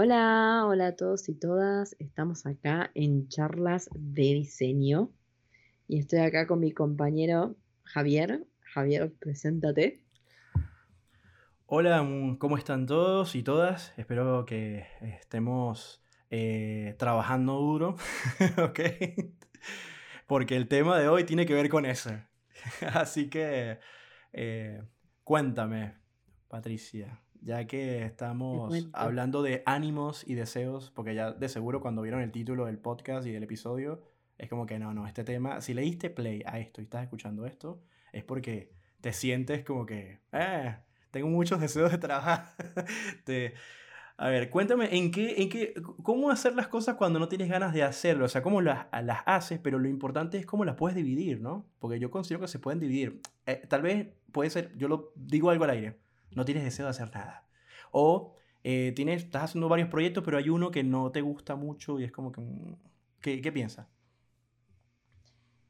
Hola, hola a todos y todas. Estamos acá en charlas de diseño y estoy acá con mi compañero Javier. Javier, preséntate. Hola, mm, ¿cómo están todos y todas? Espero que estemos eh, trabajando duro, ¿ok? Porque el tema de hoy tiene que ver con eso. Así que eh, cuéntame, Patricia, ya que estamos hablando de ánimos y deseos, porque ya de seguro cuando vieron el título del podcast y del episodio, es como que no, no, este tema, si le diste play a esto y estás escuchando esto, es porque te sientes como que, eh, tengo muchos deseos de trabajar. a ver, cuéntame, ¿en qué, en qué, ¿cómo hacer las cosas cuando no tienes ganas de hacerlo? O sea, ¿cómo las, las haces? Pero lo importante es cómo las puedes dividir, ¿no? Porque yo considero que se pueden dividir. Eh, tal vez puede ser, yo lo digo algo al aire, no tienes deseo de hacer nada. O eh, tienes, estás haciendo varios proyectos, pero hay uno que no te gusta mucho y es como que... Mm, ¿Qué, qué piensas?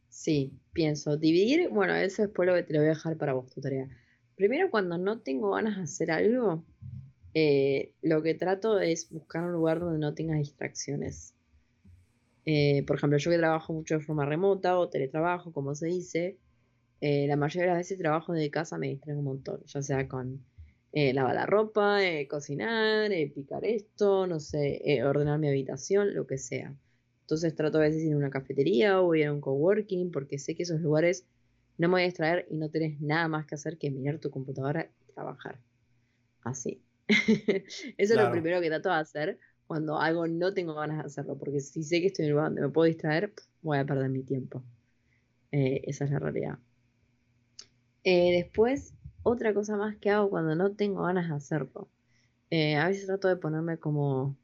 Sí, pienso. Dividir, bueno, eso después lo que te lo voy a dejar para vos, tu tarea. Primero, cuando no tengo ganas de hacer algo, eh, lo que trato es buscar un lugar donde no tenga distracciones. Eh, por ejemplo, yo que trabajo mucho de forma remota o teletrabajo, como se dice, la mayoría de las veces trabajo desde casa me distraigo un montón, ya sea con lavar la ropa, cocinar, picar esto, no sé, ordenar mi habitación, lo que sea. Entonces trato a veces ir a una cafetería o ir a un coworking porque sé que esos lugares no me voy a distraer y no tenés nada más que hacer que mirar tu computadora y trabajar. Así. Eso es lo primero que trato de hacer cuando algo no tengo ganas de hacerlo, porque si sé que estoy en un lugar donde me puedo distraer, voy a perder mi tiempo. Eh, esa es la realidad. Eh, después, otra cosa más que hago cuando no tengo ganas de hacerlo. Eh, a veces trato de ponerme como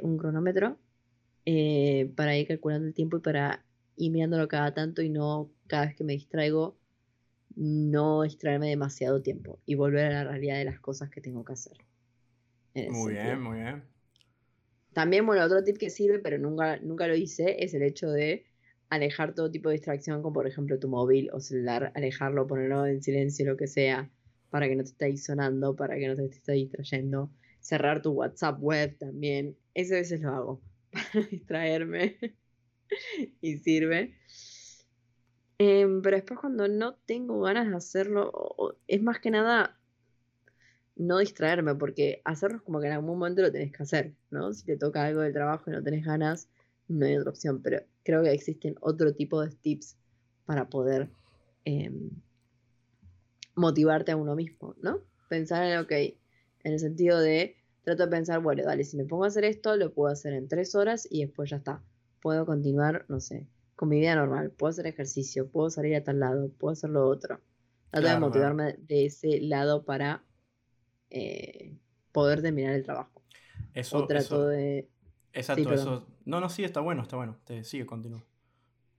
un cronómetro eh, para ir calculando el tiempo y para ir mirándolo cada tanto y no cada vez que me distraigo, no distraerme demasiado tiempo y volver a la realidad de las cosas que tengo que hacer. Muy bien, muy bien. También, bueno, otro tip que sirve, pero nunca, nunca lo hice, es el hecho de alejar todo tipo de distracción, como por ejemplo tu móvil o celular, alejarlo, ponerlo en silencio, lo que sea, para que no te esté sonando, para que no te esté distrayendo. Cerrar tu WhatsApp web también. Ese a veces lo hago para distraerme y sirve. Em, pero después cuando no tengo ganas de hacerlo, es más que nada no distraerme, porque hacerlo es como que en algún momento lo tenés que hacer, ¿no? Si te toca algo del trabajo y no tenés ganas, no hay otra opción, pero creo que existen otro tipo de tips para poder em, motivarte a uno mismo, ¿no? Pensar en, ok, en el sentido de trato de pensar, bueno, dale, si me pongo a hacer esto, lo puedo hacer en tres horas y después ya está. Puedo continuar, no sé, con mi vida normal, puedo hacer ejercicio, puedo salir a tal lado, puedo hacer lo otro. Trato de motivarme de ese lado para eh, poder terminar el trabajo. Eso, o trato de... Exacto, eso... No, no, sí, está bueno, está bueno. Te sigue, continúa.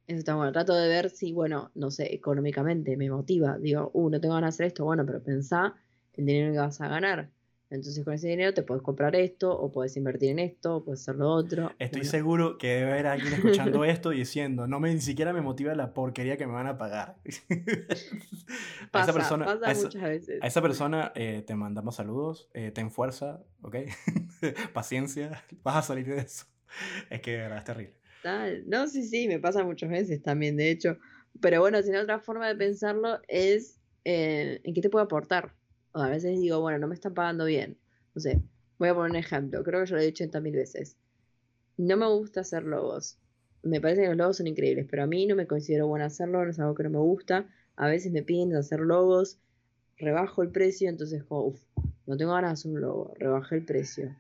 Eso está bueno. Trato de ver si, bueno, no sé, económicamente me motiva. Digo, uh, no tengo ganas de hacer esto. Bueno, pero pensá el dinero que vas a ganar. Entonces con ese dinero te puedes comprar esto, o puedes invertir en esto, o puedes hacer lo otro. Estoy seguro que debe haber alguien escuchando esto diciendo, no me ni siquiera me motiva la porquería que me van a pagar. a esa persona, pasa muchas veces. A esa persona eh, te mandamos saludos, eh, ten fuerza, ¿ok? Paciencia, vas a salir de eso. Es que es terrible. No, sí, sí, me pasa muchas veces también, de hecho. Pero bueno, si no, otra forma de pensarlo es eh, en qué te puede aportar a veces digo, bueno, no me están pagando bien. No sé, voy a poner un ejemplo, creo que yo lo he dicho 80 mil veces. No me gusta hacer logos. Me parece que los logos son increíbles, pero a mí no me considero buena hacerlo, no es algo que no me gusta. A veces me piden hacer logos, rebajo el precio, entonces uff, no tengo ganas de hacer un logo, rebajé el precio.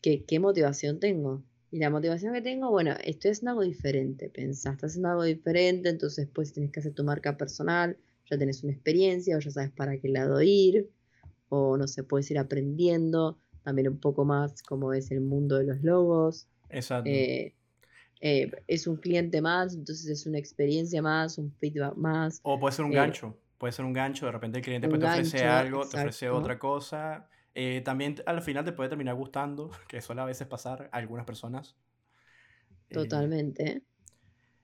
¿Qué, ¿Qué motivación tengo? Y la motivación que tengo, bueno, estoy haciendo algo diferente, pensás, estás haciendo algo diferente, entonces pues tienes que hacer tu marca personal, ya tenés una experiencia o ya sabes para qué lado ir, o no sé, puedes ir aprendiendo también un poco más cómo es el mundo de los logos. Exacto. Eh, eh, es un cliente más, entonces es una experiencia más, un feedback más. O puede ser un eh, gancho, puede ser un gancho, de repente el cliente te ofrece algo, te ofrece otra cosa. también al final te puede terminar gustando, que suele a veces pasar a algunas personas. Totalmente.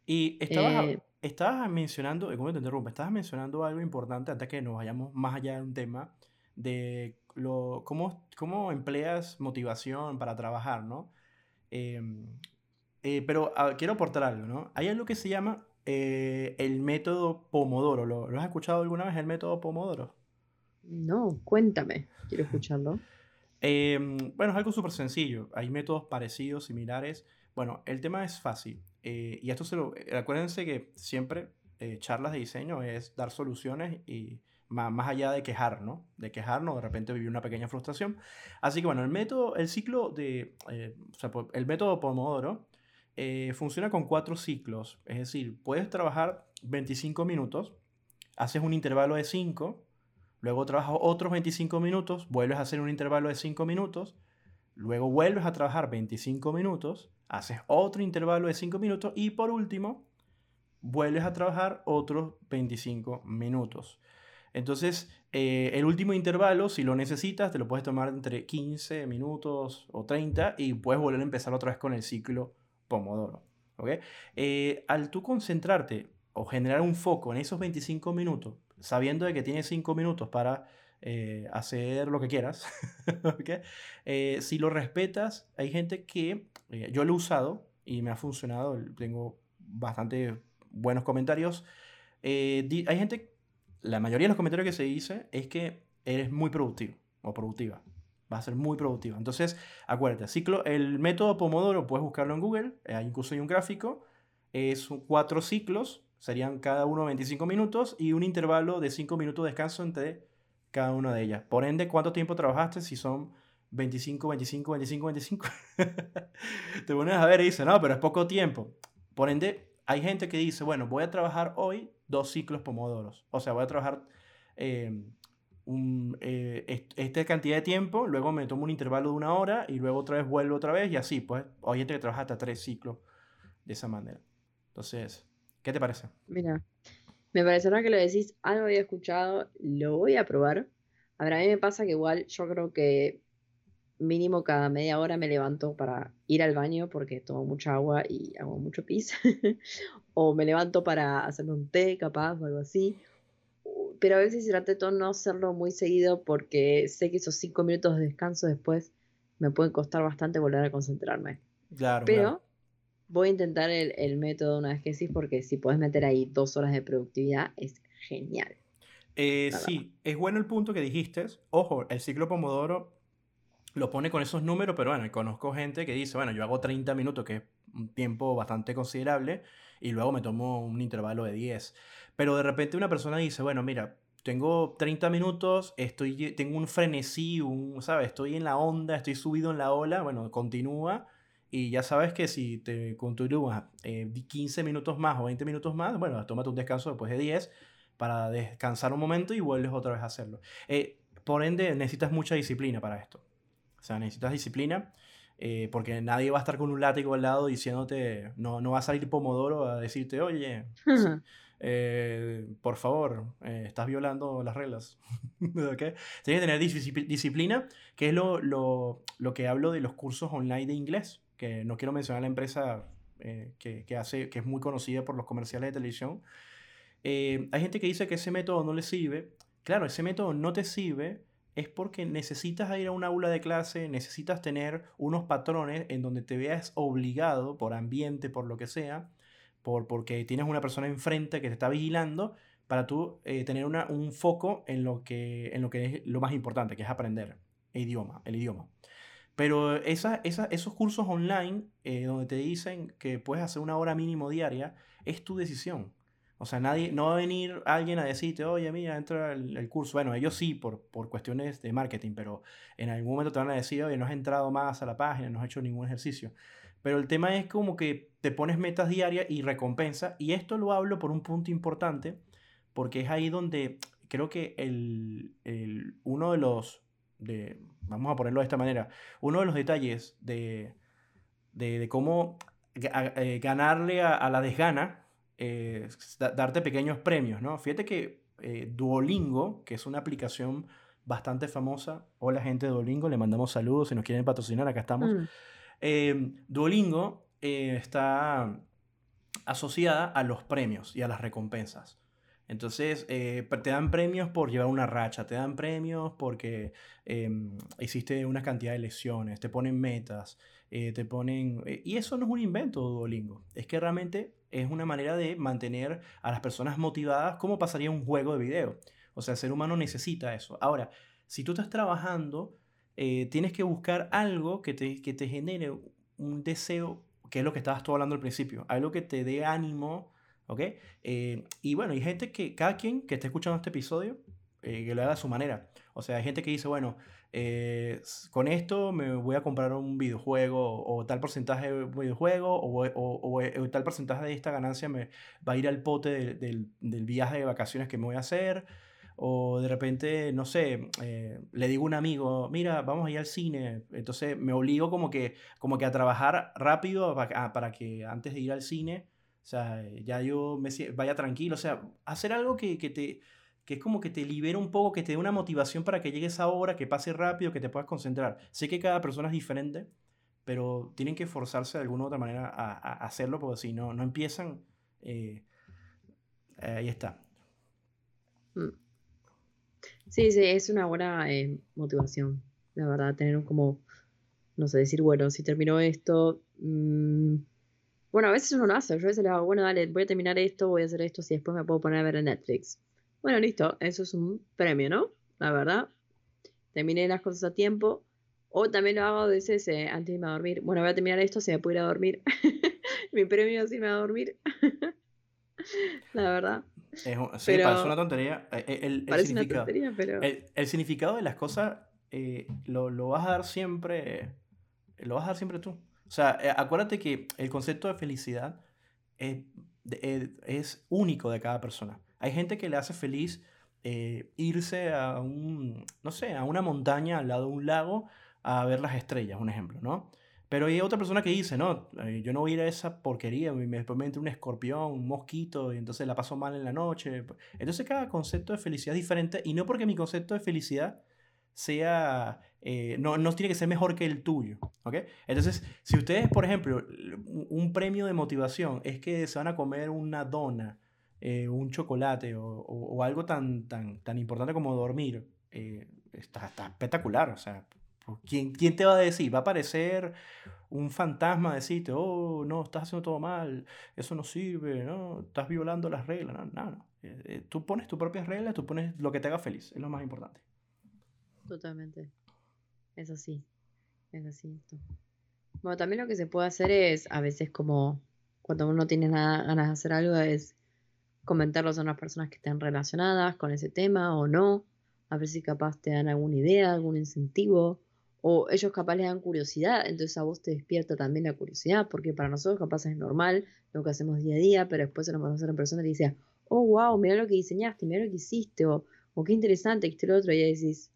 Y estabas, estabas mencionando, ¿cómo te interrumpo? Estabas mencionando algo importante antes que nos vayamos más allá de un tema, de lo, cómo, cómo empleas motivación para trabajar, ¿no? Em, eh, pero ah, quiero aportar algo, ¿no? Hay algo que se llama eh, el método Pomodoro. ¿Lo, has escuchado alguna vez el método Pomodoro? No, cuéntame, quiero escucharlo. Em, bueno, es algo súper sencillo. Hay métodos parecidos, similares. Bueno, el tema es fácil. Eh, y esto se lo... Acuérdense que siempre charlas de diseño es dar soluciones y más, más, allá de quejar, ¿no? De quejarnos, de repente vivir una pequeña frustración. Así que bueno, el método, el ciclo de... o sea, el método Pomodoro eh, funciona con cuatro ciclos. Es decir, puedes trabajar 25 minutos, haces un intervalo de 5, luego trabajas otros 25 minutos, vuelves a hacer un intervalo de 5 minutos, luego vuelves a trabajar 25 minutos, haces otro intervalo de 5 minutos y por último, vuelves a trabajar otros 25 minutos. Entonces, eh, el último intervalo, si lo necesitas, te lo puedes tomar entre 15 minutos o 30 y puedes volver a empezar otra vez con el ciclo Pomodoro. Eh, al tú concentrarte o generar un foco en esos 25 minutos, sabiendo de que tienes 5 minutos para eh, hacer lo que quieras, eh, si lo respetas, hay gente que yo lo he usado y me ha funcionado, tengo bastante buenos comentarios. hay gente, la mayoría de los comentarios que se dice es que eres muy productivo o productiva va a ser muy productiva. Entonces, acuérdate, ciclo, el método Pomodoro puedes buscarlo en Google, eh, incluso hay un gráfico, es cuatro ciclos, serían cada uno 25 minutos y un intervalo de 5 minutos de descanso entre cada una de ellas. Por ende, ¿cuánto tiempo trabajaste si son 25, 25, 25, 25? Te pones a ver y dices, no, pero es poco tiempo. Por ende, hay gente que dice, bueno, voy a trabajar hoy dos ciclos pomodoros. O sea, voy a trabajar eh, eh, esta cantidad de tiempo, luego me tomo un intervalo de una hora y luego otra vez vuelvo otra vez y así, pues hoy gente que trabaja hasta tres ciclos de esa manera. Entonces, ¿qué te parece? Mira, me parece ahora que lo decís, algo había escuchado, lo voy a probar. A ver, a mí me pasa que igual yo creo que mínimo cada media hora me levanto para ir al baño porque tomo mucha agua y hago mucho pis. o me levanto para hacerme un té capaz o algo así pero a veces trato de no hacerlo muy seguido porque sé que esos cinco minutos de descanso después me pueden costar bastante volver a concentrarme. Claro. Pero voy a intentar el, método una vez que sí, porque si puedes meter ahí dos horas de productividad es genial. Eh, sí, es bueno el punto que dijiste. Ojo, el ciclo Pomodoro lo pone con esos números, pero bueno, conozco gente que dice, bueno, yo hago 30 minutos, que es un tiempo bastante considerable, y luego me tomo un intervalo de 10. Pero de repente una persona dice, bueno, mira, tengo 30 minutos, estoy, tengo un frenesí, un, ¿sabes? Estoy en la onda, estoy subido en la ola, bueno, continúa. Y ya sabes que si te continúas eh, 15 minutos más o 20 minutos más, bueno, tómate un descanso después de 10 para descansar un momento y vuelves otra vez a hacerlo. Eh, por ende, necesitas mucha disciplina para esto. O sea, necesitas disciplina eh, porque nadie va a estar con un látigo al lado diciéndote, no, no va a salir Pomodoro a decirte, oye, eh, por favor, eh, estás violando las reglas. ¿Okay? Tienes que tener disciplina, que es lo, lo, lo, que hablo de los cursos online de inglés, que no quiero mencionar la empresa que, que, hace, que es muy conocida por los comerciales de televisión. hay gente que dice que ese método no le sirve. Claro, ese método no te sirve es porque necesitas ir a un aula de clase, necesitas tener unos patrones en donde te veas obligado por ambiente, por lo que sea, por, porque tienes una persona enfrente que te está vigilando, para tú eh, tener una, un foco en lo, que, en lo que es lo más importante, que es aprender el idioma. El idioma. Pero esos cursos online eh, donde te dicen que puedes hacer una hora mínimo diaria, es tu decisión. O sea, nadie, no va a venir alguien a decirte, oye, mira, entra el, curso. Bueno, ellos sí, por, por cuestiones de marketing, pero en algún momento te van a decir, oye, no has entrado más a la página, no has hecho ningún ejercicio. Pero el tema es como que te pones metas diarias y recompensa. Y esto lo hablo por un punto importante, porque es ahí donde creo que el, el, uno de los, de, vamos a ponerlo de esta manera, uno de los detalles de, de, de cómo eh, ganarle a, a la desgana eh, darte pequeños premios, ¿no? Fíjate que eh, Duolingo, que es una aplicación bastante famosa, hola gente de Duolingo, le mandamos saludos si nos quieren patrocinar, acá estamos. Mm. Eh, Duolingo está asociada a los premios y a las recompensas. Entonces, eh, te dan premios por llevar una racha, te dan premios porque em, hiciste una cantidad de lesiones, te ponen metas, eh, te ponen... Eh, y eso no es un invento, Duolingo. Es que realmente es una manera de mantener a las personas motivadas como pasaría un juego de video. O sea, el ser humano necesita eso. Ahora, si tú estás trabajando, tienes que buscar algo que te, que te genere un deseo, que es lo que estabas tú hablando al principio, algo que te dé ánimo ¿Ok? Eh, y bueno, hay gente que, cada quien que esté escuchando este episodio, eh, que lo haga a su manera. O sea, hay gente que dice, bueno, eh, con esto me voy a comprar un videojuego o tal porcentaje de videojuego o, o, o, tal porcentaje de esta ganancia me va a ir al pote del, del, viaje de vacaciones que me voy a hacer. O de repente, no sé, le digo a un amigo, mira, vamos a ir al cine. Entonces me obligo como que, como que a trabajar rápido para, para que antes de ir al cine o sea, ya yo me vaya tranquilo. O sea, hacer algo que, que te, que es como que te libera un poco, que te dé una motivación para que llegues a hora, que pase rápido, que te puedas concentrar. Sé que cada persona es diferente, pero tienen que forzarse de alguna u otra manera a, a hacerlo, porque si no, no empiezan, eh, ahí está. Mm. Sí, sí, es una buena eh, motivación, la verdad, tener como, no sé, decir, bueno, si termino esto, mmm, bueno, a veces uno lo hace. Yo a veces le hago, bueno, dale, voy a terminar esto, voy a hacer esto, si después me puedo poner a ver en Netflix. Bueno, listo, eso es un premio, ¿no? La verdad. Terminé las cosas a tiempo. O también lo hago a veces eh, antes de irme a dormir. Bueno, voy a terminar esto, se me puede ir a dormir. Mi premio es irme a dormir. la verdad. sí, parece una tontería. Eh, eh, el, parece una tontería, pero... El, significado de las cosas lo, lo vas a dar siempre. Lo vas a dar siempre tú. O sea, eh, acuérdate que el concepto de felicidad es, es, único de cada persona. Hay gente que le hace feliz eh, irse a un, no sé, a una montaña al lado de un lago a ver las estrellas, un ejemplo, ¿no? Pero hay otra persona que dice, no, eh, yo no voy a ir a esa porquería, me entra un escorpión, un mosquito, y entonces la paso mal en la noche. Entonces cada concepto de felicidad es diferente, y no porque mi concepto de felicidad sea, eh, no, no, tiene que ser mejor que el tuyo, ¿ok? Entonces, si ustedes, por ejemplo, un premio de motivación es que se van a comer una dona, eh, un chocolate o, o, algo tan, tan, tan importante como dormir, eh, está, está, espectacular, o sea, ¿quién, ¿quién te va a decir? Va a aparecer un fantasma decirte, oh, no, estás haciendo todo mal, eso no sirve, no, estás violando las reglas, no, no, no. tú pones tus propias reglas, tú pones lo que te haga feliz, es lo más importante. Totalmente. Es así. Es así esto. Bueno, también lo que se puede hacer es, a veces como cuando uno tiene nada, ganas de hacer algo, es comentarlo a unas personas que estén relacionadas con ese tema o no. A ver si capaz te dan alguna idea, algún incentivo. O ellos capaz les dan curiosidad, entonces a vos te despierta también la curiosidad, porque para nosotros capaz es normal lo que hacemos día a día, pero después se nos va a hacer en persona y dice, oh, wow, mira lo que diseñaste, mira lo que hiciste, o, o qué interesante, que lo otro, y ahí decís,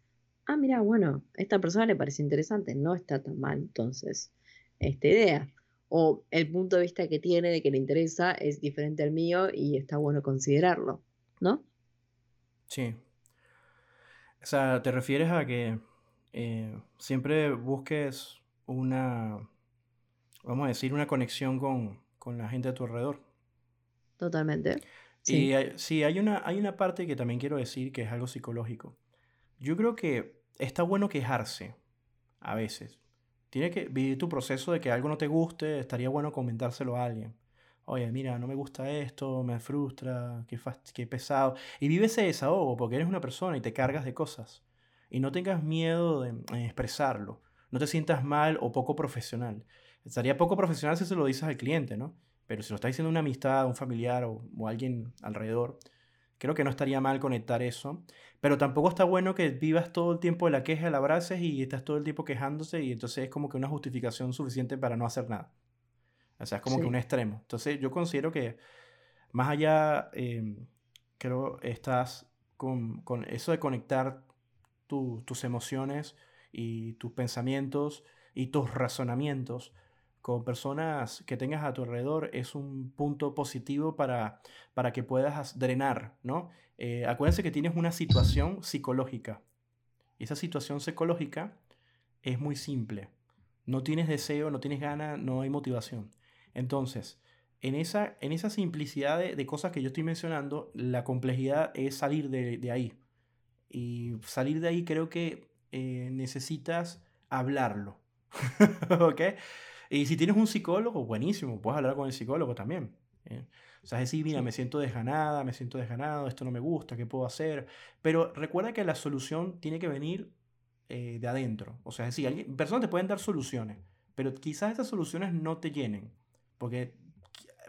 ah, mira, bueno, a esta persona le parece interesante, no está tan mal entonces esta idea. O el punto de vista que tiene de que le interesa es diferente al mío y está bueno considerarlo, ¿no? Sí. O sea, te refieres a que eh, siempre busques una, vamos a decir, una conexión con, con la gente a tu alrededor. Totalmente. Sí. Y sí, hay una, hay una parte que también quiero decir que es algo psicológico. Yo creo que está bueno quejarse a veces. Tiene que vivir tu proceso de que algo no te guste, estaría bueno comentárselo a alguien. Oye, mira, no me gusta esto, me frustra, qué, qué pesado. Y vive ese desahogo porque eres una persona y te cargas de cosas. Y no tengas miedo de, expresarlo. No te sientas mal o poco profesional. Estaría poco profesional si se lo dices al cliente, ¿no? Pero si lo está diciendo una amistad, un familiar o, o alguien alrededor, Creo que no estaría mal conectar eso. Pero tampoco está bueno que vivas todo el tiempo de la queja, la abraces y estás todo el tiempo quejándose y entonces es como que una justificación suficiente para no hacer nada. O sea, es como que un extremo. Entonces yo considero que más allá, em, creo, estás con, con, eso de conectar tus emociones y tus pensamientos y tus razonamientos con personas que tengas a tu alrededor es un punto positivo para, para que puedas drenar, ¿no? Eh, acuérdense que tienes una situación psicológica. Esa situación psicológica es muy simple. No tienes deseo, no tienes ganas, no hay motivación. Entonces, en esa, en esa simplicidad de, cosas que yo estoy mencionando, la complejidad es salir de, ahí. Y salir de ahí creo que eh, necesitas hablarlo. ¿Ok? Y si tienes un psicólogo, buenísimo, puedes hablar con el psicólogo también. ¿eh? O sea, es decir, mira, me siento desganada, me siento desganado, esto no me gusta, ¿qué puedo hacer? Pero recuerda que la solución tiene que venir eh, de adentro. O sea, es decir, personas te pueden dar soluciones, pero quizás esas soluciones no te llenen. Porque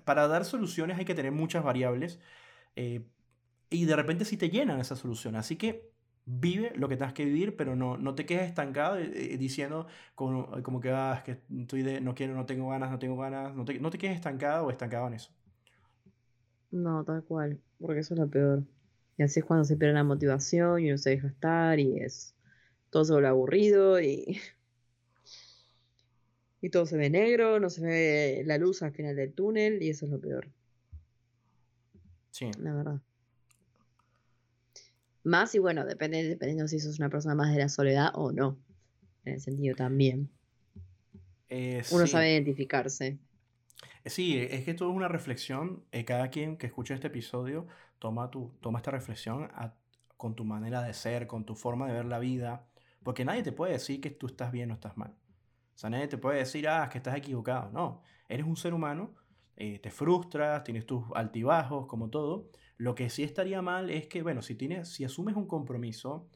para dar soluciones hay que tener muchas variables eh, y de repente sí te llenan esas soluciones. Así que vive lo que tengas que vivir, pero no, no te quedes estancado eh, diciendo como, como que, ah, que estoy de, no quiero, no tengo ganas, no tengo ganas. No te, no te quedes estancado o estancado en eso. No, tal cual, porque eso es lo peor. Y así es cuando se pierde la motivación y uno se deja estar y es todo se vuelve aburrido y, y todo se ve negro, no se ve la luz al final del túnel y eso es lo peor. Sí. La verdad. Más y bueno, depende, dependiendo si sos una persona más de la soledad o no. En el sentido también. Eh, uno sabe identificarse. Sí, es que esto es una reflexión. Eh, cada quien que escuche este episodio toma, tu, toma esta reflexión con tu manera de ser, con tu forma de ver la vida. Porque nadie te puede decir que tú estás bien o estás mal. O sea, nadie te puede decir, ah, que estás equivocado. No, eres un ser humano, eh, te frustras, tienes tus altibajos, como todo. Lo que sí estaría mal es que, bueno, si, tienes, si asumes un compromiso,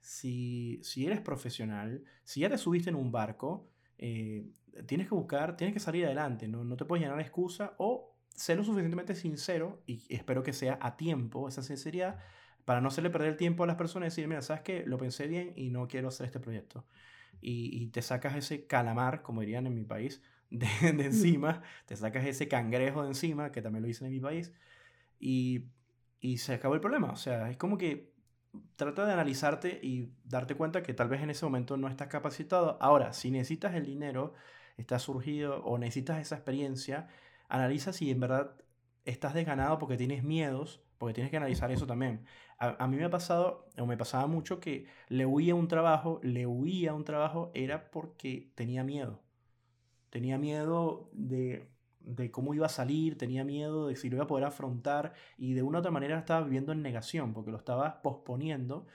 si, si eres profesional, si ya te subiste en un barco, eh, tienes que buscar, tienes que salir adelante, no, no te puedes llenar de excusa o ser lo suficientemente sincero, y espero que sea a tiempo esa sinceridad, para no hacerle perder el tiempo a las personas y decir, mira, sabes que lo pensé bien y no quiero hacer este proyecto. Y, y te sacas ese calamar, como dirían en mi país, de, de, encima, te sacas ese cangrejo de encima, que también lo dicen en mi país, y, y se acabó el problema. O sea, es como que trata de analizarte y darte cuenta que tal vez en ese momento no estás capacitado. Ahora, si necesitas el dinero, estás surgido o necesitas esa experiencia, analiza si en verdad estás desganado porque tienes miedos, porque tienes que analizar eso también. A, mí me ha pasado, o me pasaba mucho, que le huía un trabajo, le huía un trabajo, era porque tenía miedo. Tenía miedo de, de cómo iba a salir, tenía miedo de si lo iba a poder afrontar y de una u otra manera estaba viviendo en negación porque lo estaba posponiendo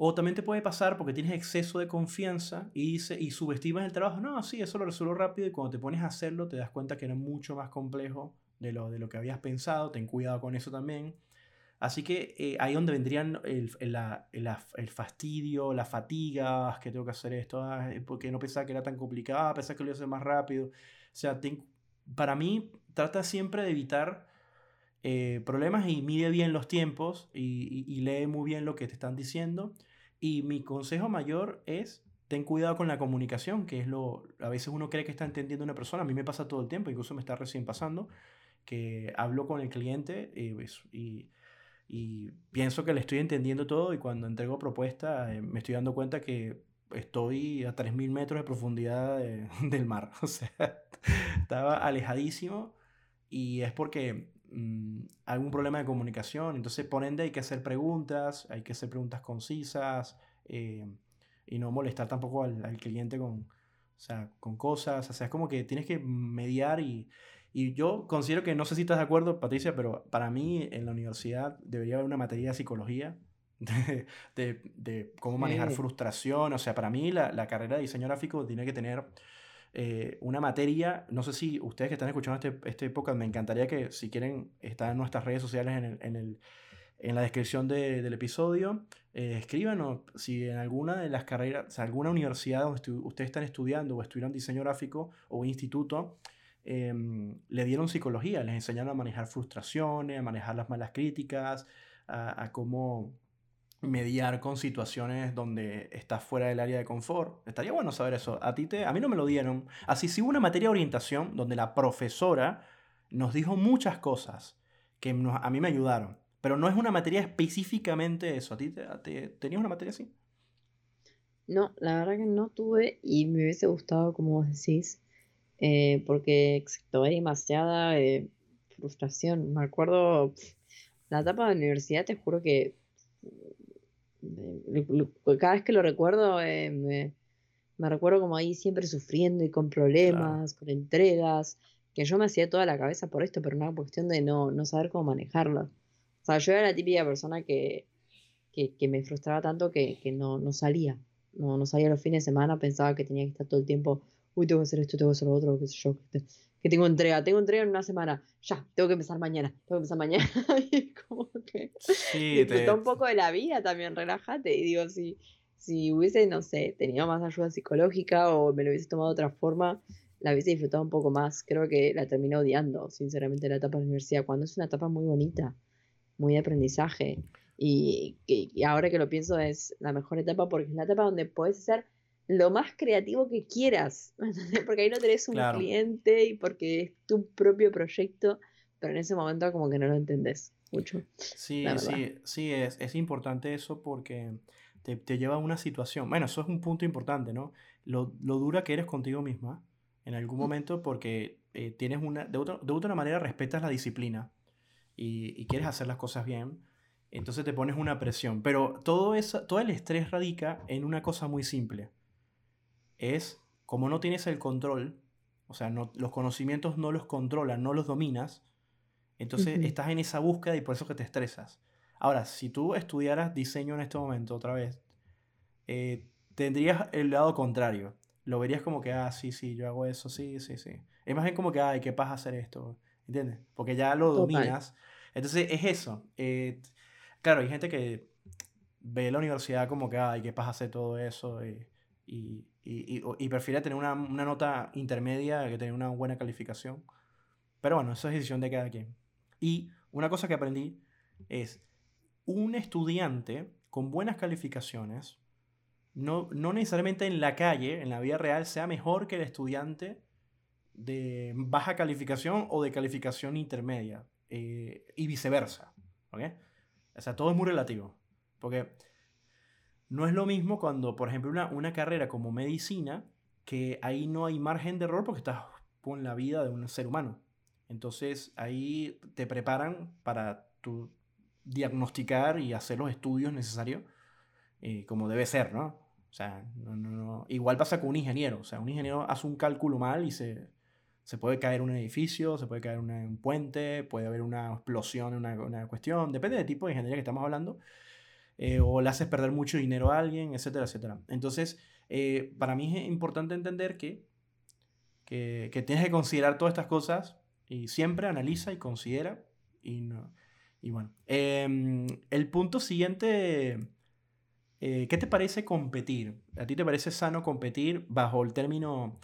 o también te puede pasar porque tienes exceso de confianza y, y subestimas el trabajo. No, sí, eso lo resuelvo rápido y cuando te pones a hacerlo te das cuenta que era mucho más complejo de lo, de lo que habías pensado. Ten cuidado con eso también. Así que eh, ahí donde vendrían el, el, fastidio, las fatigas, que tengo que hacer esto, porque no pensaba que era tan complicado, pensaba que lo iba a hacer más rápido. O sea, para mí trata siempre de evitar eh, problemas y mide bien los tiempos y, lee muy bien lo que te están diciendo. Y mi consejo mayor es, ten cuidado con la comunicación, que es lo, a veces uno cree que está entendiendo una persona, a mí me pasa todo el tiempo, incluso me está recién pasando, que hablo con el cliente eh, pues, y, y, pienso que le estoy entendiendo todo y cuando entrego propuesta eh, me estoy dando cuenta que estoy a 3.000 metros de profundidad del mar, o sea, estaba alejadísimo y es porque Mm, algún problema de comunicación. Entonces, por ende, hay que hacer preguntas, hay que hacer preguntas concisas eh, y no molestar tampoco al, al, cliente con, o sea, con cosas. O sea, es como que tienes que mediar y, y yo considero que, no sé si estás de acuerdo, Patricia, pero para mí en la universidad debería haber una materia de psicología. De, de, de cómo manejar frustración. O sea, para mí la, la carrera de diseño gráfico tiene que tener eh, una materia, no sé si ustedes que están escuchando este, este época, me encantaría que si quieren estar en nuestras redes sociales en, el, en, el, en la descripción de, del episodio, eh, escríbanos si en alguna de las carreras, alguna universidad donde ustedes están estudiando o estudian diseño gráfico o instituto, em, le dieron psicología, les enseñaron a manejar frustraciones, a manejar las malas críticas, a, a cómo mediar con situaciones donde estás fuera del área de confort. Estaría bueno saber eso. A ti te, a mí no me lo dieron. Así sí hubo una materia de orientación donde la profesora nos dijo muchas cosas que a mí me ayudaron, pero no es una materia específicamente eso. ¿A ti te, tenías una materia así? No, la verdad que no tuve y me hubiese gustado, como vos decís, eh, porque excepto hay demasiada eh, frustración. Me acuerdo, la etapa de universidad, te juro que cada vez que lo recuerdo, eh, me, recuerdo como ahí siempre sufriendo y con problemas, con entregas, que yo me hacía toda la cabeza por esto, pero una cuestión de no, no saber cómo manejarlo. O sea, yo era la típica persona que, que, me frustraba tanto que, que no, no, salía. No, no salía los fines de semana, pensaba que tenía que estar todo el tiempo, uy, tengo que hacer esto, tengo que hacer lo otro, qué sé yo, que tengo entrega, tengo entrega en una semana, ya, tengo que empezar mañana, tengo que empezar mañana. y como que sí, te... un poco de la vida también, relájate. Y digo, si, si hubiese, no sé, tenido más ayuda psicológica o me lo hubiese tomado de otra forma, la hubiese disfrutado un poco más. Creo que la terminé odiando, sinceramente, la etapa de la universidad, cuando es una etapa muy bonita, muy de aprendizaje. Y, y ahora que lo pienso es la mejor etapa porque es la etapa donde puedes ser lo más creativo que quieras, porque ahí no tenés un cliente y porque es tu propio proyecto, pero en ese momento como que no lo entendés mucho. Sí, sí, sí, es, es, importante eso porque te, te, lleva a una situación, bueno, eso es un punto importante, ¿no? Lo, lo dura que eres contigo misma en algún momento porque eh, tienes una, de, otra, de otra manera respetas la disciplina y, y, quieres hacer las cosas bien, entonces te pones una presión, pero todo, eso, todo el estrés radica en una cosa muy simple es, como no tienes el control, o sea, no, los conocimientos no los controlan, no los dominas, entonces estás en esa búsqueda y por eso que te estresas. Ahora, si tú estudiaras diseño en este momento otra vez, eh, tendrías el lado contrario. Lo verías como que, ah, sí, sí, yo hago eso, sí, sí, sí. Es más bien como que, ay, qué pasa hacer esto, ¿entiendes? Porque ya lo dominas. Entonces es eso. Eh, claro, hay gente que ve la universidad como que, ay, qué pasa hacer todo eso. y, y, y, prefiere tener una, una, nota intermedia que tener una buena calificación. Pero bueno, eso es decisión de cada quien. Y una cosa que aprendí es, un estudiante con buenas calificaciones, no, no necesariamente en la calle, en la vida real, sea mejor que el estudiante de baja calificación o de calificación intermedia. Eh, y viceversa. ¿okay? O sea, todo es muy relativo. Porque no es lo mismo cuando, por ejemplo, una, una carrera como medicina, que ahí no hay margen de error porque estás con la vida de un ser humano. Entonces ahí te preparan para tu diagnosticar y hacer los estudios necesarios eh, como debe ser, ¿no? O sea, no, no, no. igual pasa con un ingeniero. O sea, un ingeniero hace un cálculo mal y se, se puede caer un edificio, se puede caer un puente, puede haber una explosión, una, una cuestión. Depende del tipo de ingeniería que estamos hablando. Eh, o le haces perder mucho dinero a alguien, etcétera, etcétera. Entonces, eh, para mí es importante entender que, que, que, tienes que considerar todas estas cosas y siempre analiza y considera. Y, no, y bueno, em, el punto siguiente, eh, ¿qué te parece competir? ¿A ti te parece sano competir bajo el término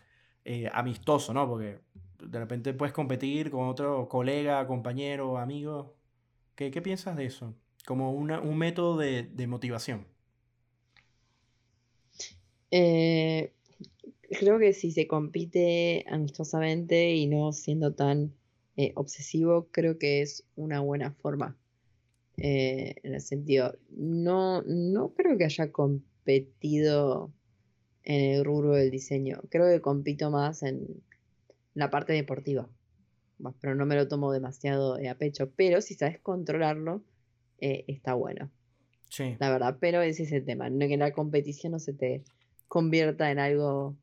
amistoso, no? Porque de repente puedes competir con otro colega, compañero, amigo. ¿Qué, qué piensas de eso? Como un método de, motivación? Eh, creo que si se compite amistosamente y no siendo tan eh, obsesivo, creo que es una buena forma. Eh, en el sentido, no, no creo que haya competido en el rubro del diseño. Creo que compito más en la parte deportiva. Pero no me lo tomo demasiado a pecho. Pero si sabes controlarlo, eh, está bueno. Sí. La verdad, pero ese es el tema, no que la competición no se te convierta en algo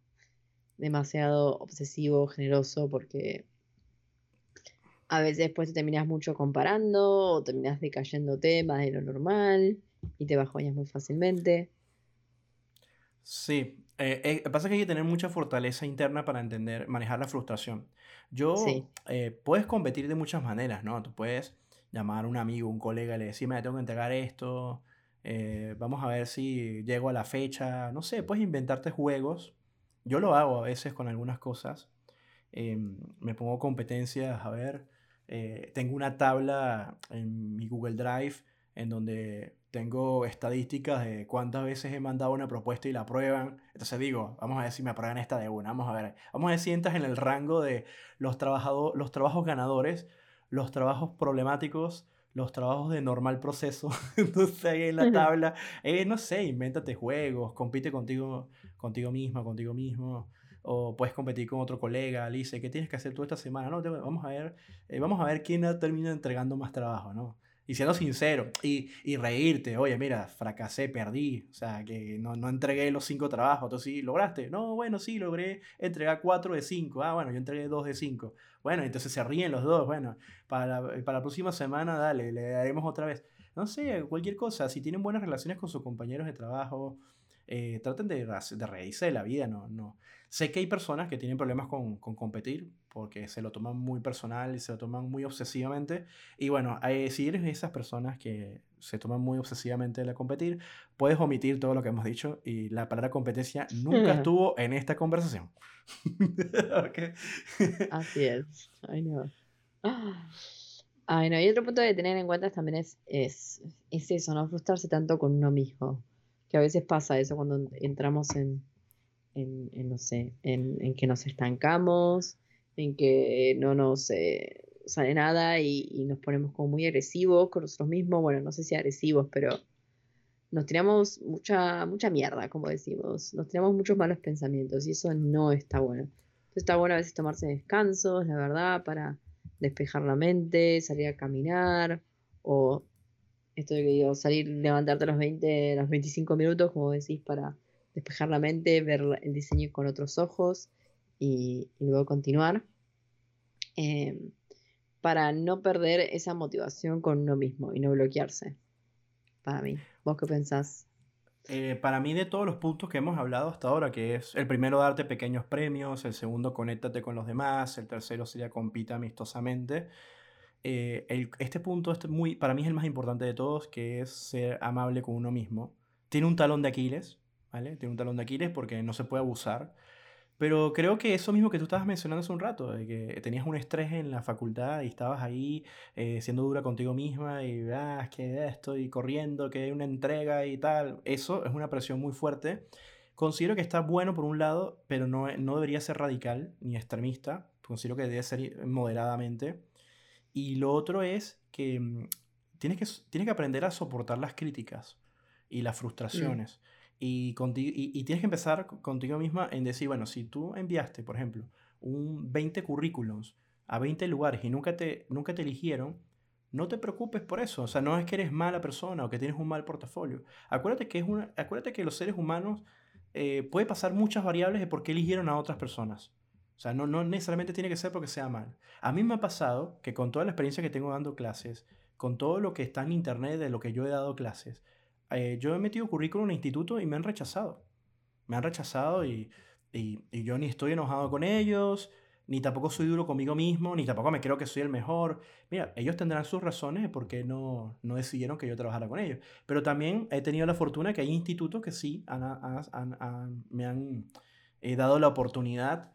demasiado obsesivo, generoso, porque a veces después te terminas mucho comparando o terminas decayéndote más de lo normal y te bajoñas muy fácilmente. Sí, eh, eh pasa que hay que tener mucha fortaleza interna para entender, manejar la frustración. Yo, eh, puedes competir de muchas maneras, ¿no? Tú puedes llamar a un amigo, un colega y le decir, me tengo que entregar esto, eh, vamos a ver si llego a la fecha, no sé, puedes inventarte juegos. Yo lo hago a veces con algunas cosas. Em, me pongo competencias, a ver, eh, tengo una tabla en mi Google Drive en donde tengo estadísticas de cuántas veces he mandado una propuesta y la aprueban. Entonces digo, vamos a ver si me aprueban esta de una. Vamos a ver. Vamos a ver si entras en el rango de los, los trabajos ganadores los trabajos problemáticos, los trabajos de normal proceso. Entonces ahí en la tabla, eh, no sé, invéntate juegos, compite contigo, contigo misma, contigo mismo. O puedes competir con otro colega, Alice, ¿qué tienes que hacer tú esta semana? No, vamos a ver, eh, vamos a ver quién termina entregando más trabajo, ¿no? Y siendo sincero, y, y, reírte, oye, mira, fracasé, perdí, o sea, que no, no entregué los cinco trabajos, entonces sí, ¿lograste? No, bueno, sí, logré entregar cuatro de cinco, ah, bueno, yo entregué dos de cinco, bueno, entonces se ríen los dos, bueno, para para la próxima semana, dale, le daremos otra vez, no sé, cualquier cosa, si tienen buenas relaciones con sus compañeros de trabajo, eh, traten de, de reírse de la vida, no, no. Sé que hay personas que tienen problemas con, con, competir porque se lo toman muy personal y se lo toman muy obsesivamente. Y bueno, si eres de esas personas que se toman muy obsesivamente la competir, puedes omitir todo lo que hemos dicho y la palabra competencia nunca estuvo en esta conversación. okay. Así es. I know. Ay, no, y otro punto de tener en cuenta también es, es, es eso, no frustrarse tanto con uno mismo. Que a veces pasa eso cuando entramos en, en, no sé, en, que nos estancamos, en que no nos eh, sale nada y, nos ponemos como muy agresivos con nosotros mismos, bueno, no sé si agresivos, pero nos tiramos mucha, mucha mierda, como decimos, nos tiramos muchos malos pensamientos y eso no está bueno. Entonces está bueno a veces tomarse descansos, la verdad, para despejar la mente, salir a caminar o esto de que digo, salir, levantarte a los 20, los 25 minutos, como decís, para despejar la mente, ver el diseño con otros ojos y, luego continuar. Em, para no perder esa motivación con uno mismo y no bloquearse. Para mí. ¿Vos qué pensás? Eh, para mí, de todos los puntos que hemos hablado hasta ahora, que es el primero darte pequeños premios, el segundo conéctate con los demás, el tercero sería compita amistosamente. Eh, este punto este muy, para mí es el más importante de todos, que es ser amable con uno mismo. Tiene un talón de Aquiles, ¿vale? Tiene un talón de Aquiles porque no se puede abusar. Pero creo que eso mismo que tú estabas mencionando hace un rato, de que tenías un estrés en la facultad y estabas ahí eh, siendo dura contigo misma y, ah, que estoy corriendo, que hay una entrega y tal. Eso es una presión muy fuerte. Considero que está bueno por un lado, pero no, no debería ser radical ni extremista. Considero que debe ser moderadamente. Y lo otro es que mm, tienes que, tienes que aprender a soportar las críticas y las mm. frustraciones. Y, y, tienes que empezar contigo misma en decir, bueno, si tú enviaste, por ejemplo, un 20 currículums a 20 lugares y nunca te, nunca te eligieron, no te preocupes por eso. O sea, no es que eres mala persona o que tienes un mal portafolio. Acuérdate que, es una, acuérdate que los seres humanos eh, puede pasar muchas variables de por qué eligieron a otras personas. O sea, no, no necesariamente tiene que ser porque sea mal. A mí me ha pasado que con toda la experiencia que tengo dando clases, con todo lo que está en internet de lo que yo he dado clases, eh, yo he metido currículum en instituto y me han rechazado. Me han rechazado y, y, yo ni estoy enojado con ellos, ni tampoco soy duro conmigo mismo, ni tampoco me creo que soy el mejor. Mira, ellos tendrán sus razones de por qué no, no decidieron que yo trabajara con ellos. Pero también he tenido la fortuna que hay institutos que sí me han eh, dado la oportunidad.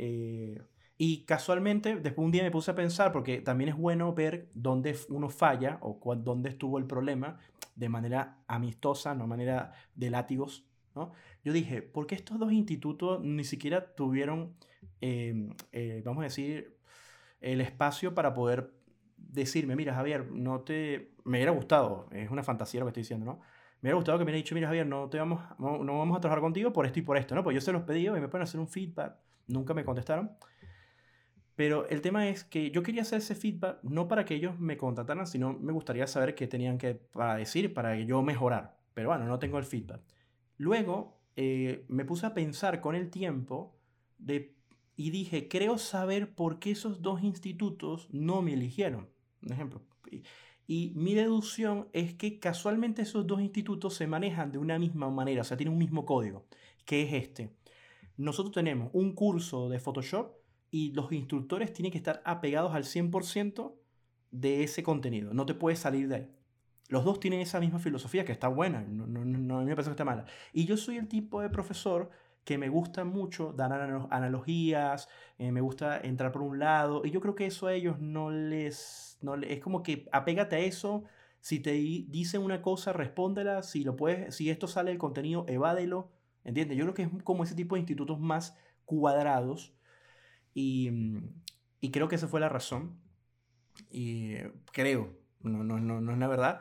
Eh, y casualmente, después un día me puse a pensar, porque también es bueno ver dónde uno falla o dónde estuvo el problema de manera amistosa, no de manera de látigos. ¿no? Yo dije, ¿por qué estos dos institutos ni siquiera tuvieron, em, eh, vamos a decir, el espacio para poder decirme, mira Javier, no te... Me hubiera gustado, es una fantasía lo que estoy diciendo, ¿no? Me hubiera gustado que me hubiera dicho, mira Javier, no, te vamos, no, no vamos a trabajar contigo por esto y por esto, ¿no? Pues yo se los pedí y me pueden hacer un feedback, nunca me contestaron. Pero el tema es que yo quería hacer ese feedback no para que ellos me contrataran, sino me gustaría saber qué tenían que para decir para yo mejorar. Pero bueno, no tengo el feedback. Luego eh, me puse a pensar con el tiempo de, y dije, creo saber por qué esos dos institutos no me eligieron. Un ejemplo. Y mi deducción es que casualmente esos dos institutos se manejan de una misma manera, o sea, tienen un mismo código, que es este. Nosotros tenemos un curso de Photoshop y los instructores tienen que estar apegados al 100% de ese contenido. No te puedes salir de ahí. Los dos tienen esa misma filosofía que está buena, no, no, no me parece que está mala. Y yo soy el tipo de profesor que me gusta mucho dar analogías, eh, me gusta entrar por un lado, y yo creo que eso a ellos no les, no es como que apégate a eso, si te dicen una cosa, respóndela, si, lo puedes, si esto sale del contenido, evádelo, ¿entiendes? Yo creo que es como ese tipo de institutos más cuadrados, y, mm, y creo que esa fue la razón. Y creo, no, no, no, no es la verdad.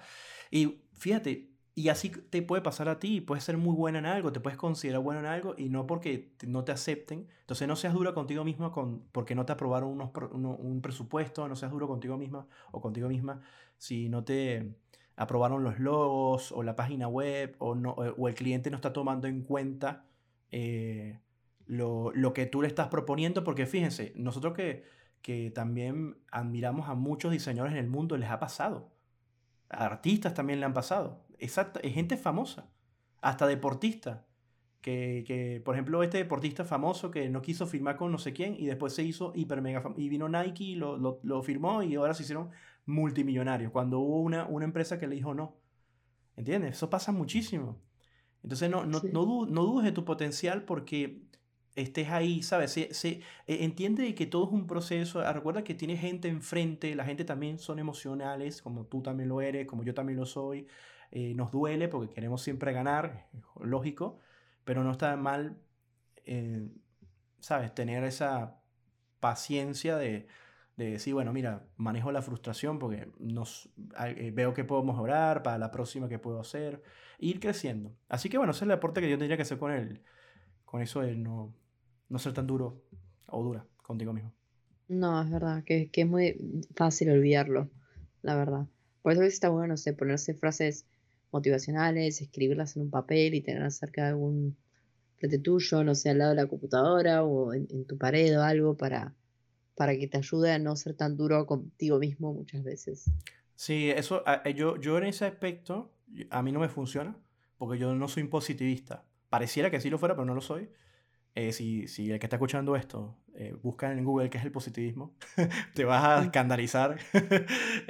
Y fíjate, y así te puede pasar a ti, puedes ser muy buena en algo, te puedes considerar bueno en algo y no porque no te acepten. Entonces no seas duro contigo mismo con, porque no te aprobaron unos, un presupuesto, no seas duro contigo misma o contigo misma si no te aprobaron los logos o la página web o, no, o el cliente no está tomando en cuenta eh, lo, lo, que tú le estás proponiendo. Porque fíjense, nosotros que, que también admiramos a muchos diseñadores en el mundo, les ha pasado. A artistas también le han pasado exacto, es gente famosa, hasta deportista. Que, que, por ejemplo, este deportista famoso que no quiso firmar con no sé quién y después se hizo hiper mega y vino Nike lo, lo, lo, firmó y ahora se hicieron multimillonarios cuando hubo una, una empresa que le dijo no. ¿Entiendes? Eso pasa muchísimo. Entonces no, no, no, no dudes de tu potencial porque estés ahí, ¿sabes? Se, se, e, entiende que todo es un proceso. Ah, recuerda que tienes gente enfrente, la gente también son emocionales, como tú también lo eres, como yo también lo soy. Eh, nos duele porque queremos siempre ganar, lógico, pero no está mal, eh, ¿sabes? Tener esa paciencia de, de, decir, bueno, mira, manejo la frustración porque nos, eh, veo que puedo mejorar para la próxima que puedo hacer, e ir creciendo. Así que bueno, ese es el aporte que yo tendría que hacer con, el, con eso de no, no ser tan duro o dura contigo mismo. No, es verdad, que, que es muy fácil olvidarlo, la verdad. Por eso está bueno, no sé, ponerse frases motivacionales, escribirlas en un papel y tener cerca de algún frente tuyo, no sé, al lado de la computadora o en, tu pared o algo para, para que te ayude a no ser tan duro contigo mismo muchas veces. Sí, eso, eh, yo, yo en ese aspecto, a mí no me funciona, porque yo no soy positivista. Pareciera que sí lo fuera, pero no lo soy. Eh, si, si, el que está escuchando esto eh, busca en Google qué es el positivismo, te vas a escandalizar.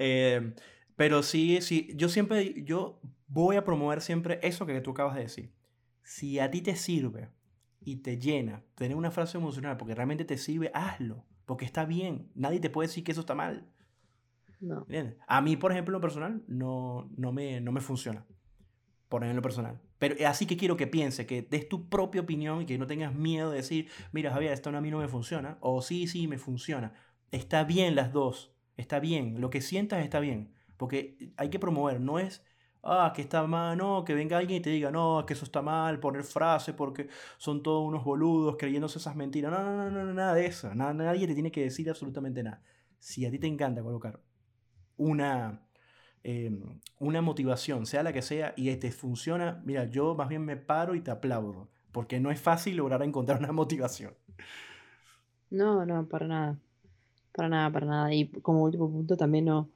pero sí, sí, yo siempre, yo voy a promover siempre eso que tú acabas de decir. Si a ti te sirve y te llena tener una frase emocional porque realmente te sirve, hazlo, porque está bien. Nadie te puede decir que eso está mal. No. A mí, por ejemplo, en lo personal, no, no, me, no me funciona. Por en lo personal. Pero así que quiero que piense, que des tu propia opinión y que no tengas miedo de decir, mira Javier, esto a mí no me funciona. O sí, sí, me funciona. Está bien las dos. Está bien. Lo que sientas está bien. Porque hay que promover. No es ah, que está mal, no, que venga alguien y te diga, no, que eso está mal, poner frase porque son todos unos boludos creyéndose esas mentiras. No, no, no, no, nada de eso. Nada, nadie te tiene que decir absolutamente nada. Si a ti te encanta colocar una, em, una motivación, sea la que sea, y te funciona, mira, yo más bien me paro y te aplaudo, porque no es fácil lograr encontrar una motivación. No, no, para nada. Para nada, para nada. Y como último punto también no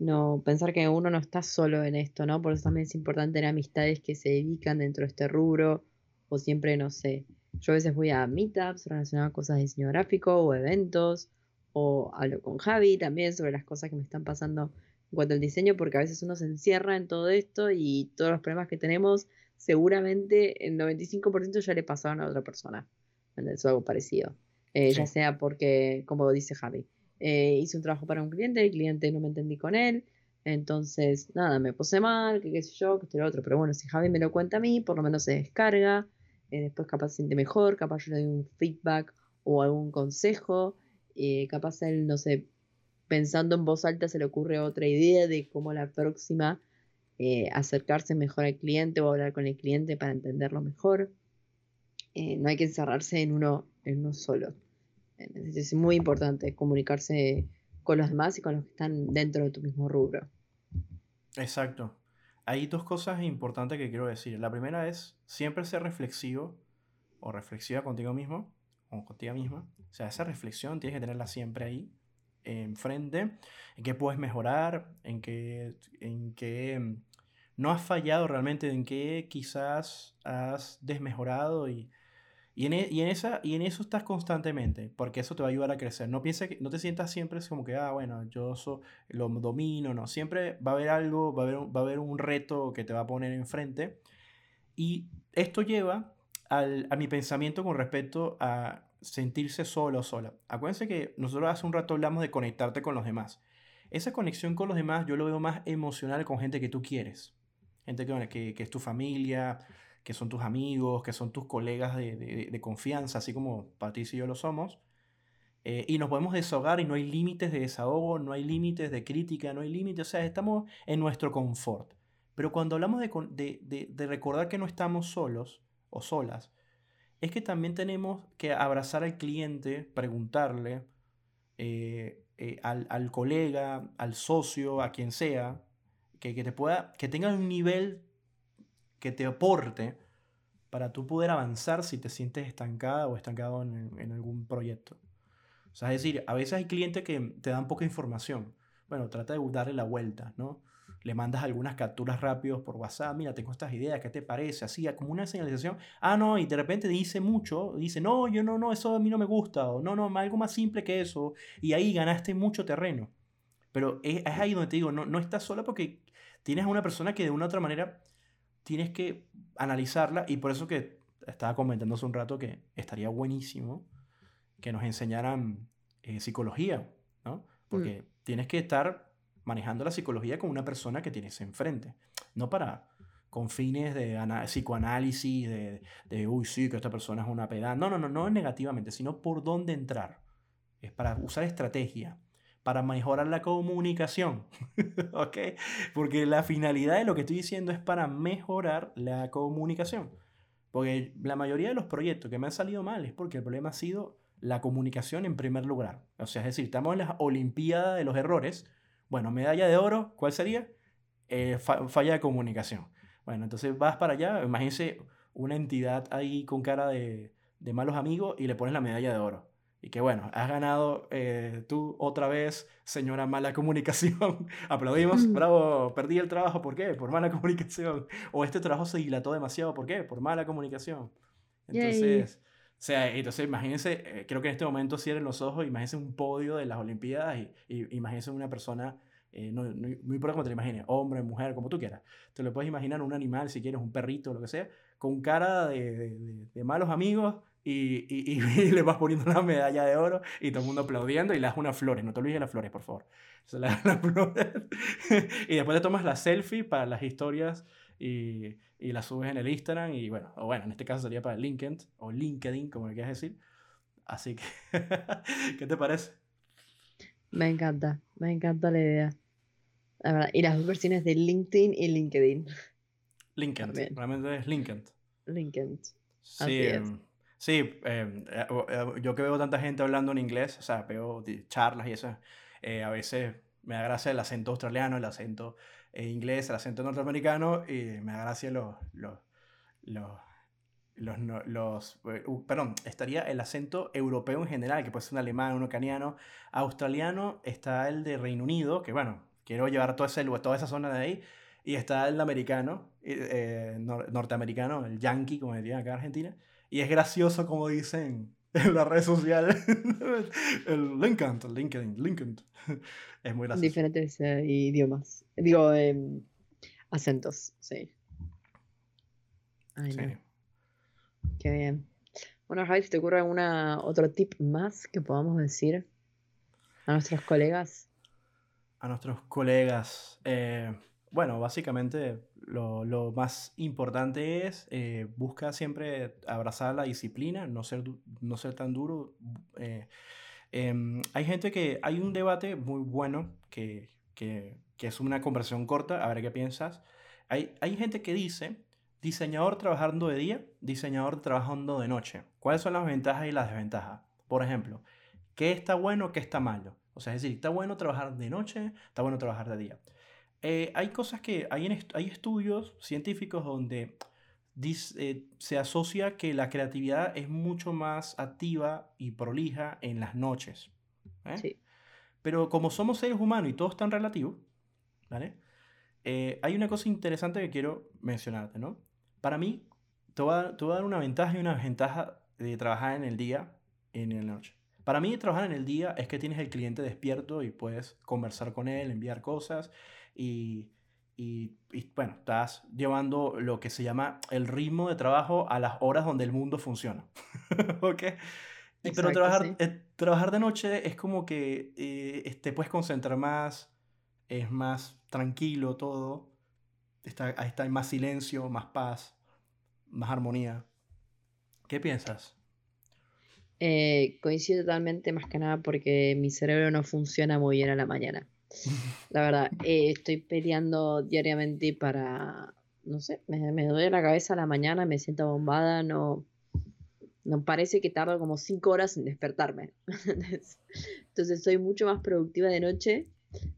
no pensar que uno no está solo en esto, ¿no? Por eso también es importante tener amistades que se dedican dentro de este rubro o siempre, no sé, yo a veces voy a meetups relacionadas a cosas de diseño gráfico o eventos o hablo con Javi también sobre las cosas que me están pasando en cuanto al diseño porque a veces uno se encierra en todo esto y todos los problemas que tenemos seguramente el 95% ya le pasaron a otra persona. Es algo parecido. Eh, ya sea porque, como dice Javi, eh, hice un trabajo para un cliente, el cliente no me entendí con él, entonces nada, me puse mal, qué sé yo, que esto y lo otro, pero bueno, si Javi me lo cuenta a mí, por lo menos se descarga, eh, después capaz se siente mejor, capaz yo le doy un feedback o algún consejo, eh, capaz él, no sé, pensando en voz alta se le ocurre otra idea de cómo la próxima acercarse mejor al cliente o hablar con el cliente para entenderlo mejor. no hay que encerrarse en uno, en uno solo. Es muy importante comunicarse con los demás y con los que están dentro de tu mismo rubro. Exacto. Hay dos cosas importantes que quiero decir. La primera es siempre ser reflexivo o reflexiva contigo mismo o contigo misma. O sea, esa reflexión tienes que tenerla siempre ahí, enfrente, en qué puedes mejorar, en qué, en qué no has fallado realmente, en qué quizás has desmejorado y y en, e, y, en esa, y en eso estás constantemente, porque eso te va a ayudar a crecer. No pienses que, no te sientas siempre como que, ah, bueno, yo lo domino, no. Siempre va a haber algo, va a haber, va a haber un reto que te va a poner enfrente. Y esto lleva al, a mi pensamiento con respecto a sentirse solo o sola. Acuérdense que nosotros hace un rato hablamos de conectarte con los demás. Esa conexión con los demás yo lo veo más emocional con gente que tú quieres. Gente que, que, que es tu familia, que son tus amigos, que son tus colegas de, confianza, así como Patricia y yo lo somos. Eh, y nos podemos desahogar y no hay límites de desahogo, no hay límites de crítica, no hay límites, o sea, estamos en nuestro confort. Pero cuando hablamos de, recordar que no estamos solos o solas, es que también tenemos que abrazar al cliente, preguntarle eh, eh, al, colega, al socio, a quien sea, que, te pueda, que tenga un nivel que te aporte para tú poder avanzar si te sientes estancada o estancado en, en algún proyecto. O sea, es decir, a veces hay clientes que te dan poca información. Bueno, trata de darle la vuelta, ¿no? Le mandas algunas capturas rápidos por WhatsApp, mira, tengo estas ideas, ¿qué te parece? Así, como una señalización. Ah, no, y de repente dice mucho, dice, no, yo no, no, eso a mí no me gusta, o no, no, algo más simple que eso, y ahí ganaste mucho terreno. Pero es, ahí donde te digo, no, no estás sola porque tienes a una persona que de una u otra manera tienes que analizarla, y por eso que estaba comentando hace un rato que estaría buenísimo que nos enseñaran eh, psicología, ¿no? Porque mm. tienes que estar manejando la psicología con una persona que tienes enfrente, no para con fines de psicoanálisis, de, de, uy, sí, que esta persona es una pedada. No, no, no, no negativamente, sino por dónde entrar. Es para usar estrategia, para mejorar la comunicación, ¿ok? Porque la finalidad de lo que estoy diciendo es para mejorar la comunicación. Porque la mayoría de los proyectos que me han salido mal es porque el problema ha sido la comunicación en primer lugar. O sea, es decir, estamos en la Olimpiada de los errores. Bueno, medalla de oro, ¿cuál sería? Eh, falla de comunicación. Bueno, entonces vas para allá, imagínense una entidad ahí con cara de, de malos amigos y le pones la medalla de oro. Y que bueno, has ganado eh, tú otra vez, señora mala comunicación. Aplaudimos, mm. bravo, perdí el trabajo, ¿por qué? Por mala comunicación. O este trabajo se dilató demasiado, ¿por qué? Por mala comunicación. Entonces, o sea, entonces imagínense, eh, creo que en este momento cierren los ojos, imagínense un podio de las Olimpiadas y, y imagínense una persona, eh, no, no, muy por como te lo imagines, hombre, mujer, como tú quieras. Te lo puedes imaginar un animal, si quieres, un perrito, lo que sea, con cara de, de, de malos amigos y, y, y, le vas poniendo una medalla de oro y todo el mundo aplaudiendo y le das unas flores. No te olvides de las flores, por favor. Se le das las flores. y después te tomas la selfie para las historias y, y la subes en el Instagram y bueno, o bueno, en este caso sería para el LinkedIn o LinkedIn, como le quieras decir. Así que, ¿qué te parece? Me encanta, me encanta la idea. La verdad, y las dos versiones de LinkedIn y LinkedIn. LinkedIn, realmente es LinkedIn. LinkedIn. Sí, em, sí em, eh, eh, yo que veo tanta gente hablando en inglés, o sea, veo charlas y eso, eh, a veces me da gracia el acento australiano, el acento eh, inglés, el acento norteamericano, y me da gracia los, los, los, los, eh, perdón, estaría el acento europeo en general, que puede ser un alemán, un ucraniano, australiano, está el de Reino Unido, que bueno, quiero llevar toda, ese, toda esa zona de ahí, y está el americano, eh, norteamericano, el yankee, como dirían acá en Argentina, y es gracioso como dicen en las redes sociales. el LinkedIn, LinkedIn, LinkedIn. Es muy gracioso. Diferentes eh, idiomas. Digo, em, acentos, sí. Ay, sí. Qué bien. Bueno, Javi, ¿te ocurre algún otro tip más que podamos decir a nuestros colegas? A nuestros colegas. Eh, bueno, básicamente lo, lo, más importante es eh, busca siempre abrazar la disciplina, no ser, no ser tan duro. Eh, em, hay gente que, hay un debate muy bueno que, que, que, es una conversación corta, a ver qué piensas. Hay, hay gente que dice, diseñador trabajando de día, diseñador trabajando de noche. ¿Cuáles son las ventajas y las desventajas? Por ejemplo, ¿qué está bueno, qué está malo? O sea, es decir, ¿está bueno trabajar de noche? ¿Está bueno trabajar de día? Eh, hay cosas que, hay, hay estudios científicos donde eh, se asocia que la creatividad es mucho más activa y prolija en las noches. ¿eh? Sí. Pero como somos seres humanos y todo es tan relativo, ¿vale? hay una cosa interesante que quiero mencionarte, ¿no? Para mí, te voy, a, te voy, a, dar una ventaja y una desventaja de trabajar en el día y en la noche. Para mí, trabajar en el día es que tienes el cliente despierto y puedes conversar con él, enviar cosas y, y, bueno, estás llevando lo que se llama el ritmo de trabajo a las horas donde el mundo funciona. ¿Ok? pero trabajar, eh, trabajar de noche es como que eh, te puedes concentrar más, es más tranquilo todo, está, está hay más silencio, más paz, más armonía. ¿Qué piensas? Eh, coincido totalmente más que nada porque mi cerebro no funciona muy bien a la mañana. La verdad, eh, estoy peleando diariamente para, no sé, me, me duele la cabeza a la mañana, me siento bombada, no, no parece que tardo como cinco horas en despertarme. Entonces soy mucho más productiva de noche.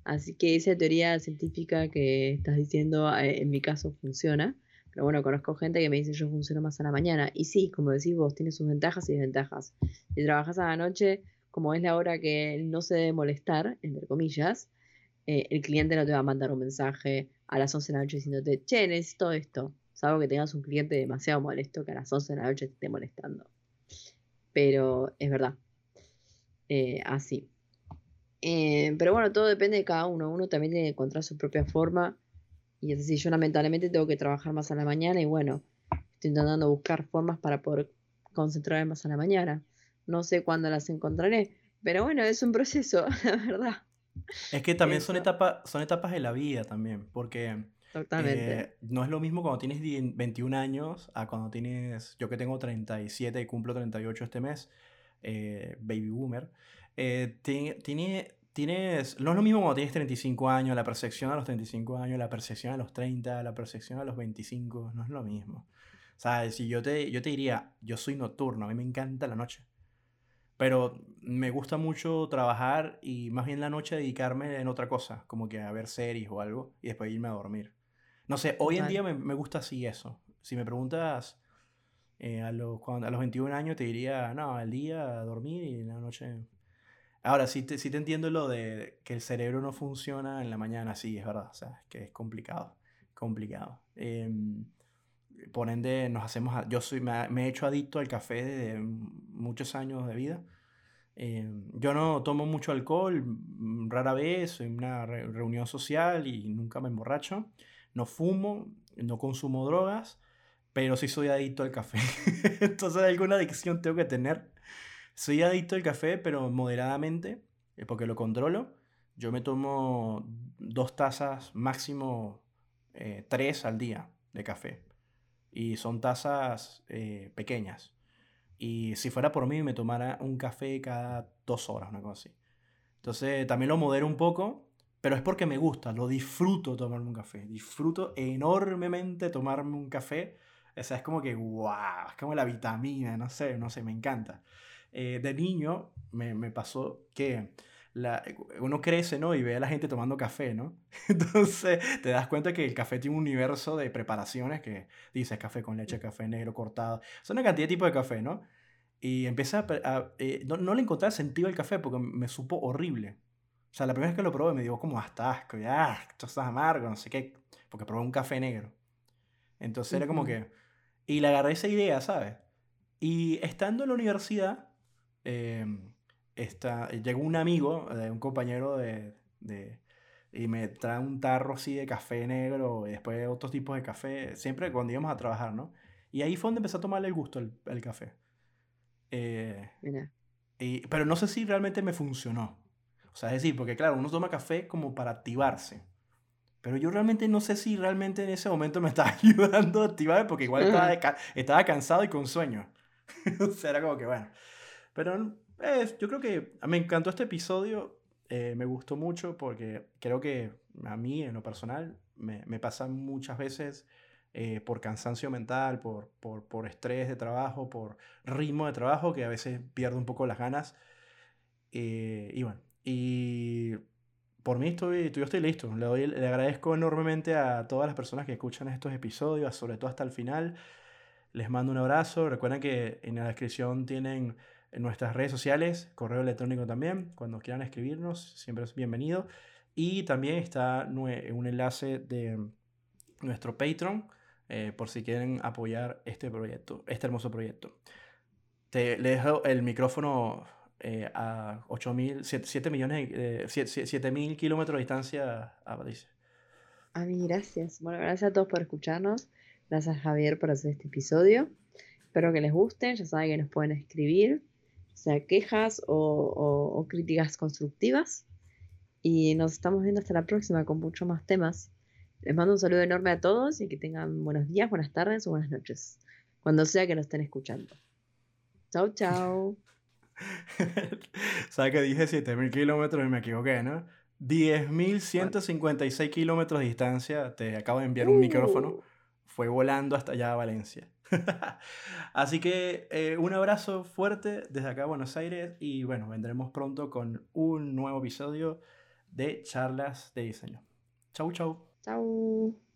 Así que esa teoría científica que estás diciendo, eh, en mi caso funciona. Pero bueno, conozco gente que me dice yo funciono más a la mañana. Y sí, como decís vos, tiene sus ventajas y desventajas. Si trabajas a la noche, como es la hora que no se debe molestar, entre comillas, eh, el cliente no te va a mandar un mensaje a las 11 de la noche diciéndote, che, necesito esto. Salvo que tengas un cliente demasiado molesto que a las 11 de la noche te esté molestando. Pero es verdad. Eh, así. Eh, pero bueno, todo depende de cada uno. Uno también tiene que encontrar su propia forma. Y es decir, yo lamentablemente tengo que trabajar más a la mañana y bueno, estoy intentando buscar formas para poder concentrarme más a la mañana. No sé cuándo las encontraré, pero bueno, es un proceso, la verdad. Es que también son etapas, son etapas de la vida también, porque. Eh, no es lo mismo cuando tienes 21 años a cuando tienes, yo que tengo 37 y cumplo 38 este mes, eh, baby boomer. Eh, tiene, tienes, no es lo mismo cuando tienes 35 años, la percepción a los 35 años, la percepción a los 30, la percepción a los 25, no es lo mismo. O sea, si yo te, yo te diría, yo soy nocturno, a mí me encanta la noche. Pero me gusta mucho trabajar y más bien la noche dedicarme en otra cosa, como que a ver series o algo y después irme a dormir. No sé, hoy en día me, me, gusta así eso. Si me preguntas eh, a, los, cuando, a los 21 años, te diría, no, al día a dormir y en la noche. Ahora, sí te, sí te entiendo lo de que el cerebro no funciona en la mañana, sí, es verdad. O sea, es que es complicado. Complicado. Em, por ende, nos hacemos. Yo soy, me, me, he hecho adicto al café desde muchos años de vida. Em, yo no tomo mucho alcohol, mm, rara vez, en una reunión social y nunca me emborracho. No fumo, no consumo drogas, pero sí soy adicto al café. Entonces alguna adicción tengo que tener. Soy adicto al café, pero moderadamente, eh, porque lo controlo. Yo me tomo dos tazas, máximo eh, tres al día de café. Y son tazas eh, pequeñas. Y si fuera por mí, me tomara un café cada dos horas, una cosa así. Entonces también lo modero un poco pero es porque me gusta, lo disfruto tomarme un café. Disfruto enormemente tomarme un café. O es como que, wow, es como la vitamina, no sé, no sé, me encanta. Eh, de niño me, me pasó que la, uno crece, ¿no? Y ve a la gente tomando café, ¿no? Entonces te das cuenta que el café tiene un universo de preparaciones que dices café con leche, café negro cortado. Son una cantidad de tipos de café, ¿no? Y empecé a... Eh, no, no le encontré sentido al café porque me supo horrible. O sea, la primera vez que lo probé me dio como hasta asco, ya, esto es amargo, no sé qué, porque probé un café negro. Entonces era como que... Y le agarré esa idea, ¿sabes? Y estando en la universidad, eh, está, llegó un amigo, eh, un compañero de, de, y me trae un tarro así de café negro y después otros tipos de café, siempre cuando íbamos a trabajar, ¿no? Y ahí fue donde empecé a tomarle el gusto el, café. Eh, y, pero no sé si realmente me funcionó. O sea, es decir, porque claro, uno toma café como para activarse. Pero yo realmente no sé si realmente en ese momento me estaba ayudando a activarme porque igual estaba, estaba cansado y con sueño. o sea, era como que bueno. Pero eh, yo creo que me encantó este episodio. Eh, me gustó mucho porque creo que a mí, en lo personal, me, me pasa muchas veces eh, por cansancio mental, por, por, por estrés de trabajo, por ritmo de trabajo, que a veces pierdo un poco las ganas. y bueno, y por mí estoy, yo estoy listo. Le, doy, le agradezco enormemente a todas las personas que escuchan estos episodios, sobre todo hasta el final. Les mando un abrazo. Recuerden que en la descripción tienen nuestras redes sociales, correo electrónico también. Cuando quieran escribirnos, siempre es bienvenido. Y también está un enlace de nuestro Patreon eh, por si quieren apoyar este proyecto, este hermoso proyecto. Te, le dejo el micrófono eh, a 8 mil, 7, millones, eh, 7 mil kilómetros de distancia a Patricia. A mí, gracias. Bueno, gracias a todos por escucharnos. Gracias Javier por hacer este episodio. Espero que les guste. Ya saben que nos pueden escribir, sea quejas o, o críticas constructivas. Y nos estamos viendo hasta la próxima con muchos más temas. Les mando un saludo enorme a todos y que tengan buenos días, buenas tardes o buenas noches, cuando sea que nos estén escuchando. Chao, chao. ¿Sabes que dije 7000 kilómetros y me equivoqué, no? 10.156 kilómetros de distancia, te acabo de enviar un micrófono, Uh. fue volando hasta allá a Valencia. Así que eh, un abrazo fuerte desde acá a Buenos Aires y bueno, vendremos pronto con un nuevo episodio de charlas de diseño. Chau, chau. Chau.